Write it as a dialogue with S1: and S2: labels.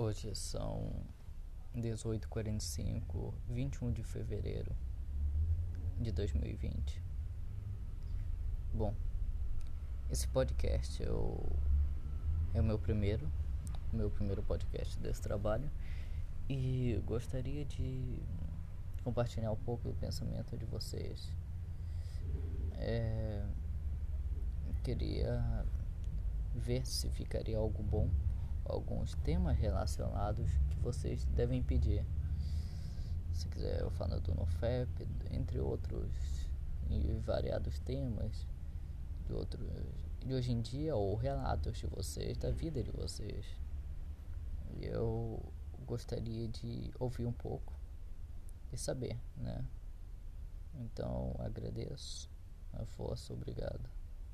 S1: Hoje são 18h45, 21 de fevereiro de 2020. Bom, esse podcast eu, é o meu primeiro, meu primeiro podcast desse trabalho e gostaria de compartilhar um pouco do pensamento de vocês. É, queria ver se ficaria algo bom alguns temas relacionados que vocês devem pedir. Se quiser, eu falo do NoFap, entre outros e variados temas de outros de hoje em dia ou relatos de vocês, da vida de vocês. Eu gostaria de ouvir um pouco e saber, né? Então agradeço a força, obrigado.